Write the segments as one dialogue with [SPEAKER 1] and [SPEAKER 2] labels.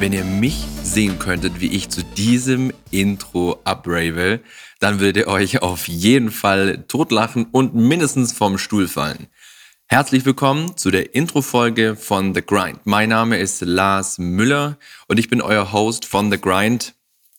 [SPEAKER 1] Wenn ihr mich sehen könntet, wie ich zu diesem Intro abrave, dann würdet ihr euch auf jeden Fall totlachen und mindestens vom Stuhl fallen. Herzlich willkommen zu der Intro-Folge von The Grind. Mein Name ist Lars Müller und ich bin euer Host von The Grind.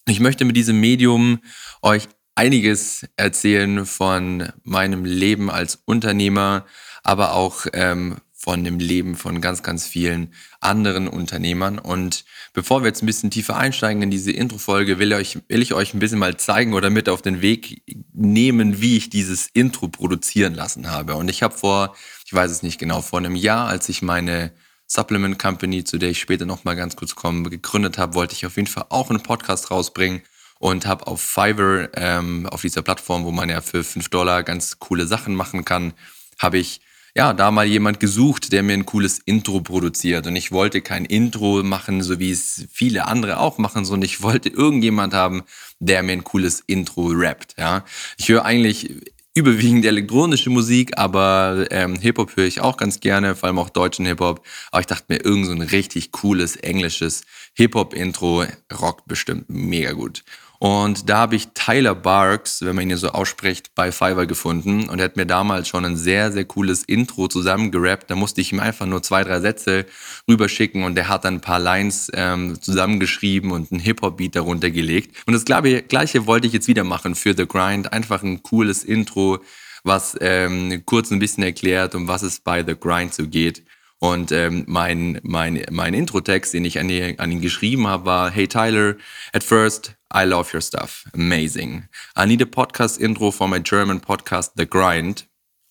[SPEAKER 1] Ich möchte mit diesem Medium euch einiges erzählen von meinem Leben als Unternehmer, aber auch ähm, von dem Leben von ganz, ganz vielen anderen Unternehmern. Und bevor wir jetzt ein bisschen tiefer einsteigen in diese Intro-Folge, will, will ich euch ein bisschen mal zeigen oder mit auf den Weg nehmen, wie ich dieses Intro produzieren lassen habe. Und ich habe vor, ich weiß es nicht genau, vor einem Jahr, als ich meine Supplement Company, zu der ich später nochmal ganz kurz komme, gegründet habe, wollte ich auf jeden Fall auch einen Podcast rausbringen und habe auf Fiverr, ähm, auf dieser Plattform, wo man ja für 5 Dollar ganz coole Sachen machen kann, habe ich ja, da mal jemand gesucht, der mir ein cooles Intro produziert. Und ich wollte kein Intro machen, so wie es viele andere auch machen, sondern ich wollte irgendjemand haben, der mir ein cooles Intro rappt. Ja, ich höre eigentlich überwiegend elektronische Musik, aber ähm, Hip-Hop höre ich auch ganz gerne, vor allem auch deutschen Hip-Hop. Aber ich dachte mir, irgend so ein richtig cooles englisches Hip-Hop-Intro rockt bestimmt mega gut. Und da habe ich Tyler Barks, wenn man ihn hier so ausspricht, bei Fiverr gefunden. Und er hat mir damals schon ein sehr, sehr cooles Intro zusammengerappt. Da musste ich ihm einfach nur zwei, drei Sätze rüberschicken und der hat dann ein paar Lines ähm, zusammengeschrieben und einen Hip-Hop-Beat darunter gelegt. Und das Gleiche wollte ich jetzt wieder machen für The Grind. Einfach ein cooles Intro, was ähm, kurz ein bisschen erklärt, um was es bei The Grind so geht. Und ähm, mein, mein, mein Intro-Text, den ich an, die, an ihn geschrieben habe, war, Hey Tyler, at first I love your stuff. Amazing. I need a podcast intro for my German podcast, The Grind.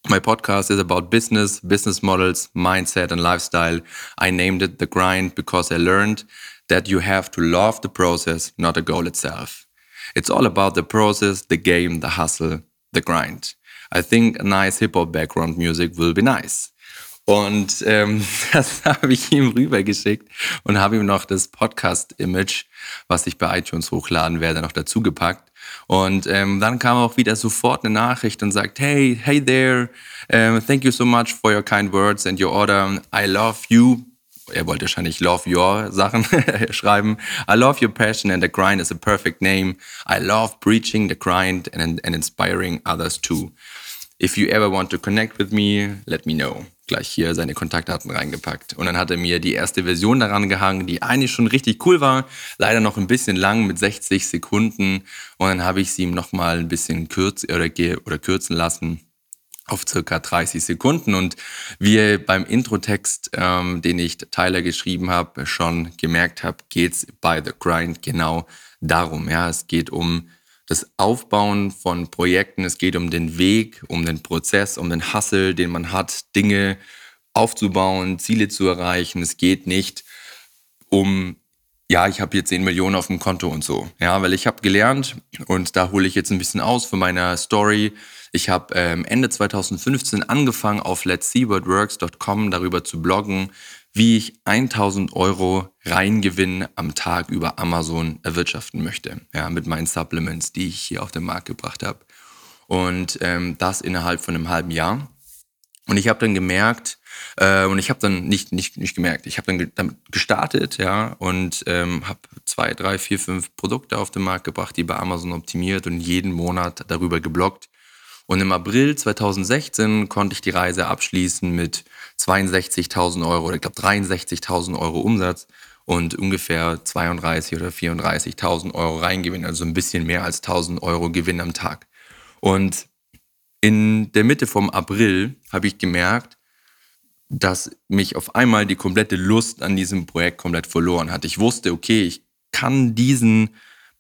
[SPEAKER 1] My podcast is about business, business models, mindset, and lifestyle. I named it The Grind because I learned that you have to love the process, not the goal itself. It's all about the process, the game, the hustle, the grind. I think a nice hip hop background music will be nice. Und ähm, das habe ich ihm rübergeschickt und habe ihm noch das Podcast-Image, was ich bei iTunes hochladen werde, noch dazu gepackt. Und ähm, dann kam auch wieder sofort eine Nachricht und sagt, hey, hey there, um, thank you so much for your kind words and your order. I love you. Er wollte wahrscheinlich love your Sachen schreiben. I love your passion and the grind is a perfect name. I love preaching the grind and, and inspiring others too. If you ever want to connect with me, let me know gleich hier seine Kontaktdaten reingepackt. Und dann hat er mir die erste Version daran gehangen, die eigentlich schon richtig cool war, leider noch ein bisschen lang mit 60 Sekunden. Und dann habe ich sie ihm nochmal ein bisschen kürz oder, oder kürzen lassen auf circa 30 Sekunden. Und wie ihr beim Introtext, ähm, den ich Tyler geschrieben habe, schon gemerkt habt, geht's bei The Grind genau darum. Ja, es geht um das Aufbauen von Projekten, es geht um den Weg, um den Prozess, um den Hassel, den man hat, Dinge aufzubauen, Ziele zu erreichen. Es geht nicht um, ja, ich habe hier 10 Millionen auf dem Konto und so. Ja, weil ich habe gelernt und da hole ich jetzt ein bisschen aus für meine Story. Ich habe ähm, Ende 2015 angefangen auf let'sseewhatworks.com darüber zu bloggen, wie ich 1000 Euro Reingewinn am Tag über Amazon erwirtschaften möchte. Ja, mit meinen Supplements, die ich hier auf den Markt gebracht habe. Und ähm, das innerhalb von einem halben Jahr. Und ich habe dann gemerkt, äh, und ich habe dann nicht, nicht, nicht gemerkt, ich habe dann ge damit gestartet, ja, und ähm, habe zwei, drei, vier, fünf Produkte auf den Markt gebracht, die bei Amazon optimiert und jeden Monat darüber geblockt. Und im April 2016 konnte ich die Reise abschließen mit 62.000 Euro oder ich glaube 63.000 Euro Umsatz und ungefähr 32 oder 34.000 Euro Reingewinn, also ein bisschen mehr als 1.000 Euro Gewinn am Tag. Und in der Mitte vom April habe ich gemerkt, dass mich auf einmal die komplette Lust an diesem Projekt komplett verloren hat. Ich wusste, okay, ich kann diesen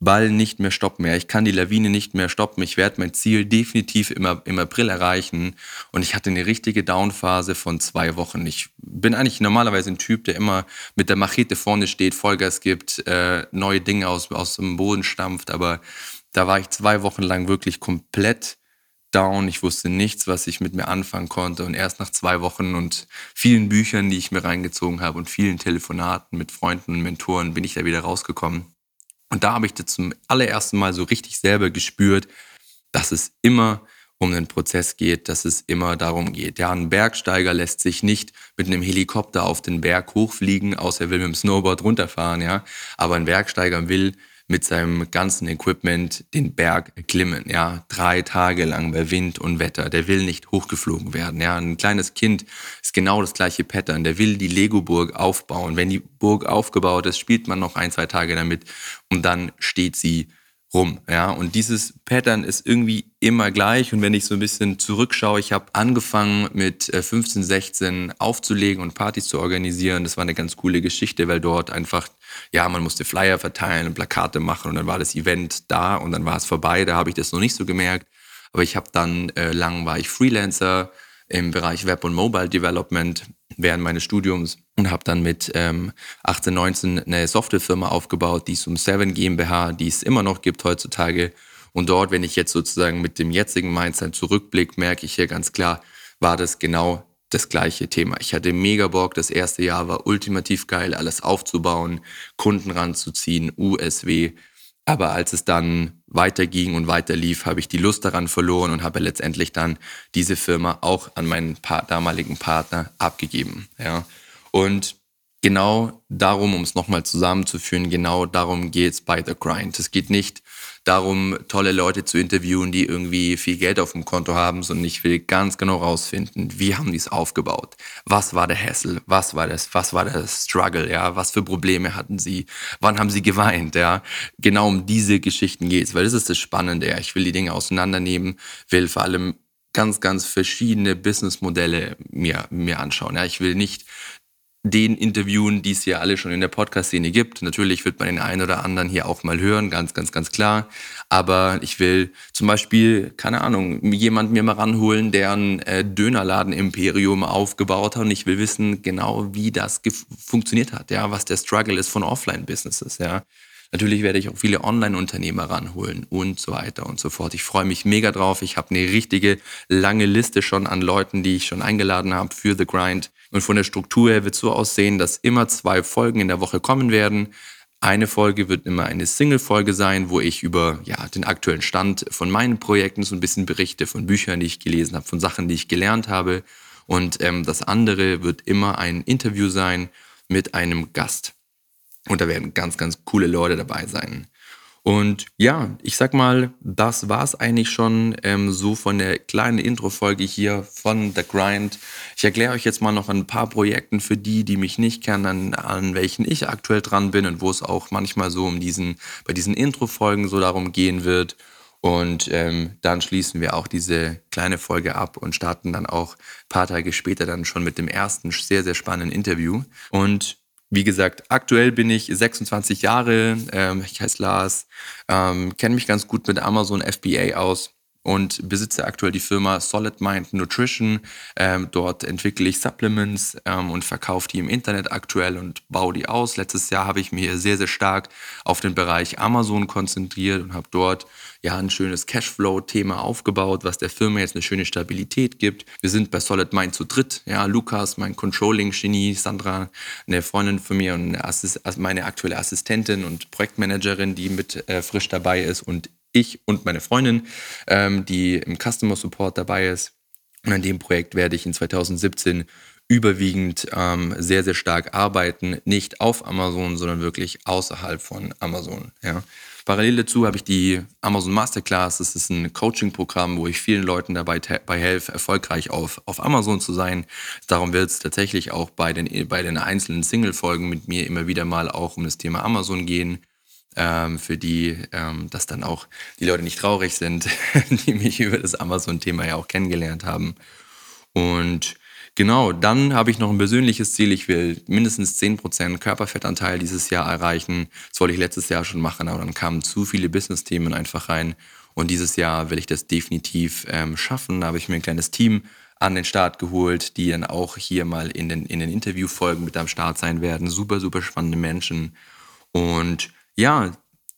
[SPEAKER 1] Ball nicht mehr stoppen. Ja, ich kann die Lawine nicht mehr stoppen. Ich werde mein Ziel definitiv im, im April erreichen. Und ich hatte eine richtige Downphase von zwei Wochen. Ich bin eigentlich normalerweise ein Typ, der immer mit der Machete vorne steht, Vollgas gibt, äh, neue Dinge aus, aus dem Boden stampft. Aber da war ich zwei Wochen lang wirklich komplett down. Ich wusste nichts, was ich mit mir anfangen konnte. Und erst nach zwei Wochen und vielen Büchern, die ich mir reingezogen habe und vielen Telefonaten mit Freunden und Mentoren bin ich da wieder rausgekommen. Und da habe ich das zum allerersten Mal so richtig selber gespürt, dass es immer um den Prozess geht, dass es immer darum geht. Ja, ein Bergsteiger lässt sich nicht mit einem Helikopter auf den Berg hochfliegen, außer er will mit dem Snowboard runterfahren, ja. Aber ein Bergsteiger will mit seinem ganzen Equipment den Berg erklimmen, ja, drei Tage lang bei Wind und Wetter. Der will nicht hochgeflogen werden, ja. Ein kleines Kind ist genau das gleiche Pattern. Der will die Lego-Burg aufbauen. Wenn die Burg aufgebaut ist, spielt man noch ein, zwei Tage damit und dann steht sie rum. Ja, und dieses Pattern ist irgendwie immer gleich. Und wenn ich so ein bisschen zurückschaue, ich habe angefangen mit 15, äh, 16 aufzulegen und Partys zu organisieren. Das war eine ganz coole Geschichte, weil dort einfach, ja, man musste Flyer verteilen und Plakate machen und dann war das Event da und dann war es vorbei. Da habe ich das noch nicht so gemerkt. Aber ich habe dann, äh, lang war ich Freelancer im Bereich Web und Mobile Development während meines Studiums und habe dann mit ähm, 18, 19 eine Softwarefirma aufgebaut, die es um Seven GmbH, die es immer noch gibt heutzutage. Und dort, wenn ich jetzt sozusagen mit dem jetzigen Mindset zurückblicke, merke ich hier ganz klar, war das genau das gleiche Thema. Ich hatte mega Bock, das erste Jahr war ultimativ geil, alles aufzubauen, Kunden ranzuziehen, USW. Aber als es dann weiterging und weiter lief, habe ich die Lust daran verloren und habe letztendlich dann diese Firma auch an meinen damaligen Partner abgegeben. Ja. Und genau darum, um es nochmal zusammenzuführen, genau darum geht es bei The Grind. Es geht nicht darum, tolle Leute zu interviewen, die irgendwie viel Geld auf dem Konto haben, sondern ich will ganz genau rausfinden, wie haben die es aufgebaut? Was war der Hassel? Was war das? Was war der Struggle? Ja, was für Probleme hatten sie? Wann haben sie geweint? Ja, genau um diese Geschichten geht es, weil das ist das Spannende. Ja. Ich will die Dinge auseinandernehmen, will vor allem ganz, ganz verschiedene Businessmodelle mir, mir anschauen. Ja, ich will nicht den interviewen, die es ja alle schon in der Podcast-Szene gibt. Natürlich wird man den einen oder anderen hier auch mal hören, ganz, ganz, ganz klar. Aber ich will zum Beispiel, keine Ahnung, jemand mir mal ranholen, der ein äh, Dönerladen-Imperium aufgebaut hat und ich will wissen genau, wie das funktioniert hat, ja, was der Struggle ist von Offline-Businesses, ja. Natürlich werde ich auch viele Online-Unternehmer ranholen und so weiter und so fort. Ich freue mich mega drauf. Ich habe eine richtige lange Liste schon an Leuten, die ich schon eingeladen habe für The Grind. Und von der Struktur her wird es so aussehen, dass immer zwei Folgen in der Woche kommen werden. Eine Folge wird immer eine Single-Folge sein, wo ich über ja, den aktuellen Stand von meinen Projekten so ein bisschen berichte, von Büchern, die ich gelesen habe, von Sachen, die ich gelernt habe. Und ähm, das andere wird immer ein Interview sein mit einem Gast. Und da werden ganz, ganz coole Leute dabei sein. Und ja, ich sag mal, das war's eigentlich schon ähm, so von der kleinen Intro-Folge hier von The Grind. Ich erkläre euch jetzt mal noch ein paar Projekten für die, die mich nicht kennen, an, an welchen ich aktuell dran bin und wo es auch manchmal so um diesen, bei diesen Intro-Folgen so darum gehen wird. Und ähm, dann schließen wir auch diese kleine Folge ab und starten dann auch ein paar Tage später dann schon mit dem ersten sehr, sehr spannenden Interview. Und wie gesagt, aktuell bin ich 26 Jahre, ähm, ich heiße Lars, ähm, kenne mich ganz gut mit Amazon FBA aus und besitze aktuell die Firma Solid Mind Nutrition. Ähm, dort entwickle ich Supplements ähm, und verkaufe die im Internet aktuell und baue die aus. Letztes Jahr habe ich mich sehr, sehr stark auf den Bereich Amazon konzentriert und habe dort ja ein schönes Cashflow-Thema aufgebaut, was der Firma jetzt eine schöne Stabilität gibt. Wir sind bei Solid Mind zu dritt. Ja, Lukas, mein Controlling-Genie, Sandra, eine Freundin von mir und meine aktuelle Assistentin und Projektmanagerin, die mit äh, frisch dabei ist und ich und meine Freundin, ähm, die im Customer Support dabei ist. Und an dem Projekt werde ich in 2017 überwiegend ähm, sehr, sehr stark arbeiten. Nicht auf Amazon, sondern wirklich außerhalb von Amazon. Ja. Parallel dazu habe ich die Amazon Masterclass. Das ist ein Coaching-Programm, wo ich vielen Leuten dabei, dabei helfe, erfolgreich auf, auf Amazon zu sein. Darum wird es tatsächlich auch bei den, bei den einzelnen Single-Folgen mit mir immer wieder mal auch um das Thema Amazon gehen. Ähm, für die, ähm, dass dann auch die Leute nicht traurig sind, die mich über das Amazon-Thema ja auch kennengelernt haben. Und Genau, dann habe ich noch ein persönliches Ziel. Ich will mindestens 10% Körperfettanteil dieses Jahr erreichen. Das wollte ich letztes Jahr schon machen, aber dann kamen zu viele Business-Themen einfach rein. Und dieses Jahr will ich das definitiv ähm, schaffen. Da habe ich mir ein kleines Team an den Start geholt, die dann auch hier mal in den, in den Interviewfolgen mit am Start sein werden. Super, super spannende Menschen. Und ja,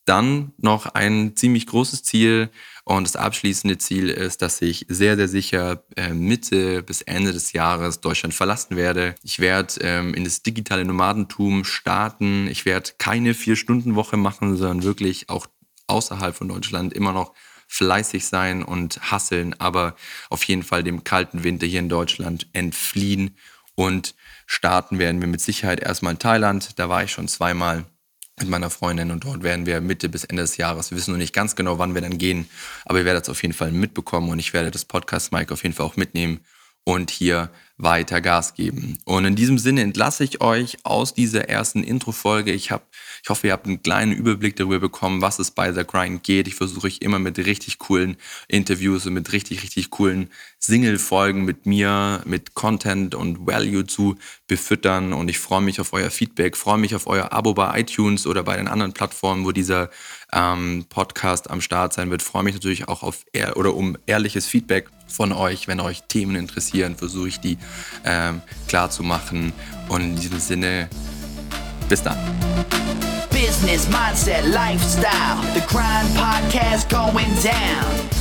[SPEAKER 1] dann noch ein ziemlich großes Ziel und das abschließende Ziel ist, dass ich sehr, sehr sicher äh, Mitte bis Ende des Jahres Deutschland verlassen werde. Ich werde ähm, in das digitale Nomadentum starten. Ich werde keine Vier-Stunden-Woche machen, sondern wirklich auch außerhalb von Deutschland immer noch fleißig sein und hasseln, aber auf jeden Fall dem kalten Winter hier in Deutschland entfliehen und starten werden wir mit Sicherheit erstmal in Thailand. Da war ich schon zweimal mit meiner Freundin und dort werden wir Mitte bis Ende des Jahres, wir wissen noch nicht ganz genau, wann wir dann gehen, aber ihr werdet es auf jeden Fall mitbekommen und ich werde das Podcast Mike auf jeden Fall auch mitnehmen und hier weiter Gas geben. Und in diesem Sinne entlasse ich euch aus dieser ersten Intro-Folge. Ich ich hoffe, ihr habt einen kleinen Überblick darüber bekommen, was es bei The Grind geht. Ich versuche euch immer mit richtig coolen Interviews und mit richtig, richtig coolen Single-Folgen mit mir, mit Content und Value zu befüttern. Und ich freue mich auf euer Feedback, freue mich auf euer Abo bei iTunes oder bei den anderen Plattformen, wo dieser ähm, Podcast am Start sein wird. Freue mich natürlich auch auf oder um ehrliches Feedback von euch, wenn euch Themen interessieren, versuche ich die ähm, klar zu machen. Und in diesem Sinne, bis dann.
[SPEAKER 2] business, mindset, lifestyle. The Grind Podcast going down.